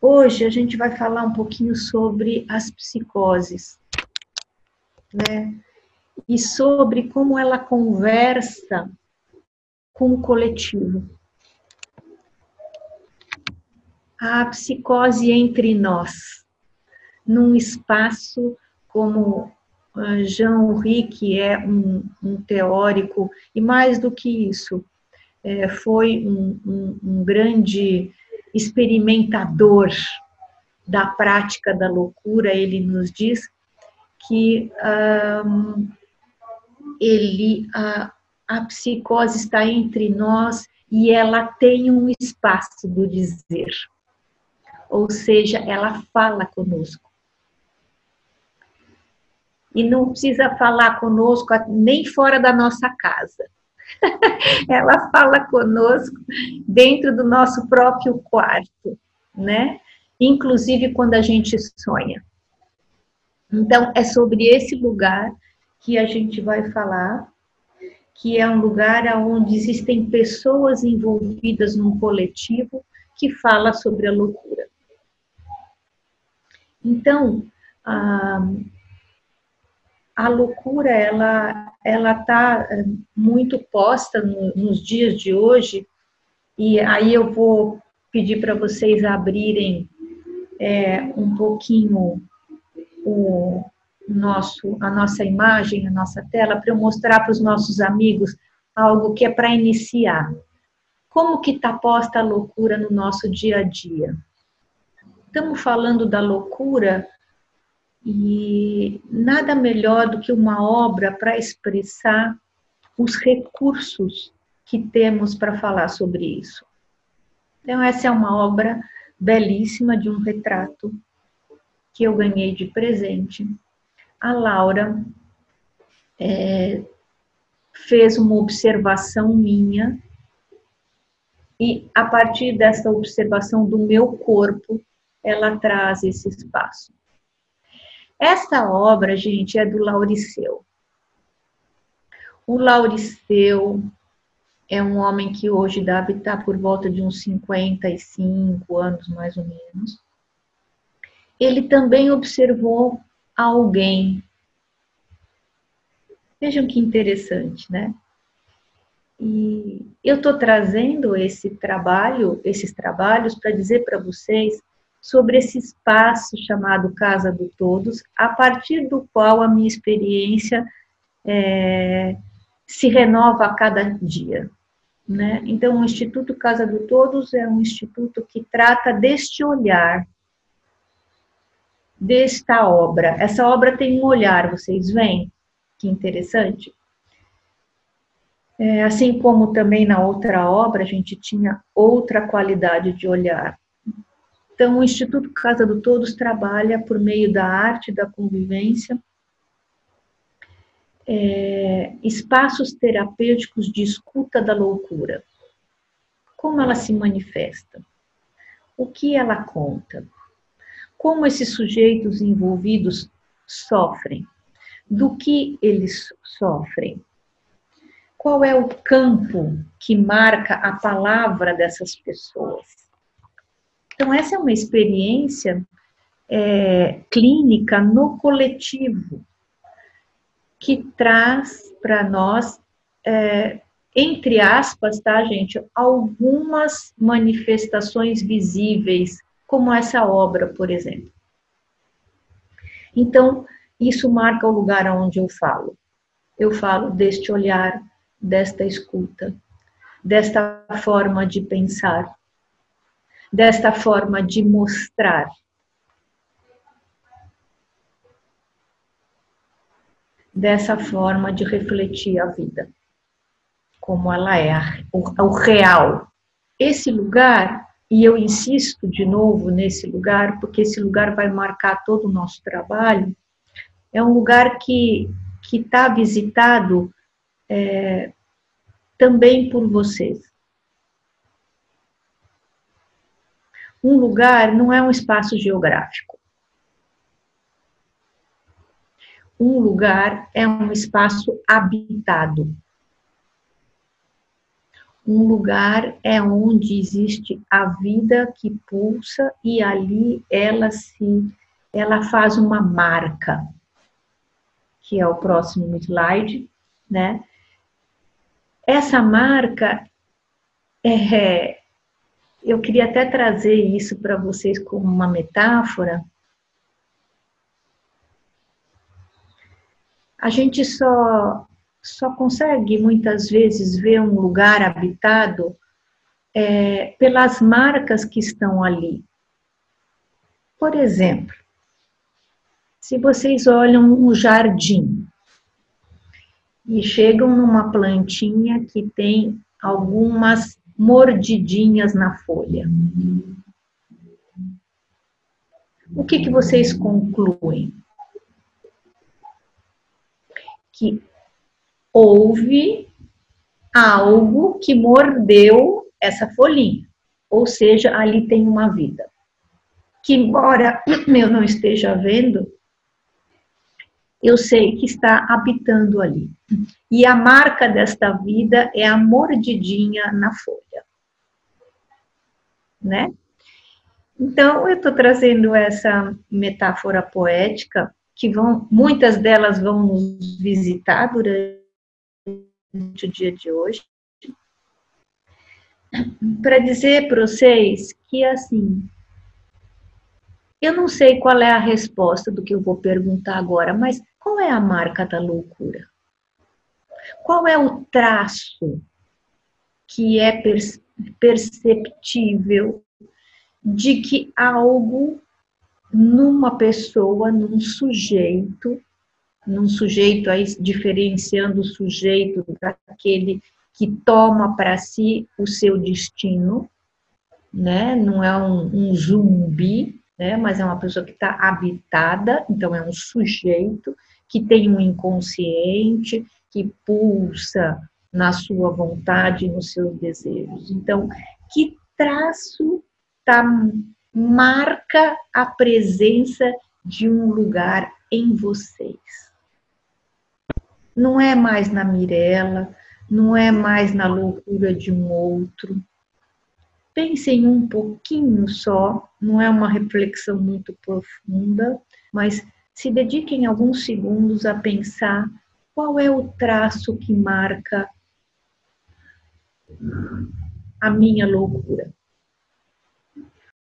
hoje a gente vai falar um pouquinho sobre as psicoses, né? E sobre como ela conversa com o coletivo. A psicose entre nós, num espaço como ah, Jean Henri, é um, um, teórico, e mais do que isso, é, foi um, um, um, grande experimentador da prática da loucura, ele nos diz que um, ele, a, a psicose está entre nós e ela tem um espaço do dizer, ou seja, ela fala conosco. E não precisa falar conosco nem fora da nossa casa. ela fala conosco dentro do nosso próprio quarto, né? Inclusive quando a gente sonha. Então, é sobre esse lugar que a gente vai falar, que é um lugar onde existem pessoas envolvidas num coletivo que fala sobre a loucura. Então, ah, a loucura ela ela está eh, muito posta no, nos dias de hoje. E aí eu vou pedir para vocês abrirem é, um pouquinho o nosso a nossa imagem a nossa tela para eu mostrar para os nossos amigos algo que é para iniciar. Como que está posta a loucura no nosso dia a dia? Estamos falando da loucura e nada melhor do que uma obra para expressar os recursos que temos para falar sobre isso. Então, essa é uma obra belíssima de um retrato que eu ganhei de presente. A Laura é, fez uma observação minha e a partir dessa observação do meu corpo, ela traz esse espaço. Essa obra, gente, é do Lauriceu. O Lauriceu é um homem que hoje deve estar por volta de uns 55 anos, mais ou menos. Ele também observou alguém. Vejam que interessante, né? E eu estou trazendo esse trabalho, esses trabalhos, para dizer para vocês sobre esse espaço chamado Casa do Todos, a partir do qual a minha experiência é, se renova a cada dia. Né? Então, o Instituto Casa do Todos é um instituto que trata deste olhar, desta obra. Essa obra tem um olhar, vocês veem? Que interessante. É, assim como também na outra obra, a gente tinha outra qualidade de olhar. Então, o Instituto Casa do Todos trabalha por meio da arte, da convivência, é, espaços terapêuticos de escuta da loucura. Como ela se manifesta? O que ela conta? Como esses sujeitos envolvidos sofrem? Do que eles sofrem? Qual é o campo que marca a palavra dessas pessoas? Então, essa é uma experiência é, clínica no coletivo, que traz para nós, é, entre aspas, tá, gente, algumas manifestações visíveis, como essa obra, por exemplo. Então, isso marca o lugar onde eu falo. Eu falo deste olhar, desta escuta, desta forma de pensar, desta forma de mostrar. Dessa forma de refletir a vida, como ela é, o, real. Esse lugar, e eu insisto de novo nesse lugar, porque esse lugar vai marcar todo o nosso trabalho, é um lugar que está visitado é, também por vocês. Um lugar não é um espaço geográfico. Um lugar é um espaço habitado. um lugar é onde existe a vida que pulsa e ali ela se ela faz uma marca, que é o próximo slide, né? Essa marca é, eu queria até trazer isso para vocês como uma metáfora. A gente só só consegue muitas vezes ver um lugar habitado é, pelas marcas que estão ali. Por exemplo, se vocês olham um jardim e chegam numa plantinha que tem algumas mordidinhas na folha, o que, que vocês concluem? Que houve algo que mordeu essa folhinha, ou seja, ali tem uma vida. Que, embora eu não esteja vendo, eu sei que está habitando ali. E a marca desta vida é a mordidinha na folha. Né? Então, eu estou trazendo essa metáfora poética, que vão, muitas delas vão nos visitar durante o dia de hoje, para dizer para vocês que, assim, eu não sei qual é a resposta do que eu vou perguntar agora, mas qual é a marca da loucura? Qual é o traço que é perceptível de que algo numa pessoa, num sujeito, num sujeito aí diferenciando o sujeito daquele que toma para si o seu destino, né? Não é um, um zumbi, né? Mas é uma pessoa que está habitada, então é um sujeito que tem um inconsciente, que pulsa na sua vontade, nos seus desejos. Então, que traço tá, marca a presença de um lugar em vocês? Não é mais na Mirella, não é mais na loucura de um outro. Pensem um pouquinho só, não é uma reflexão muito profunda, mas se dediquem alguns segundos a pensar qual é o traço que marca a minha loucura.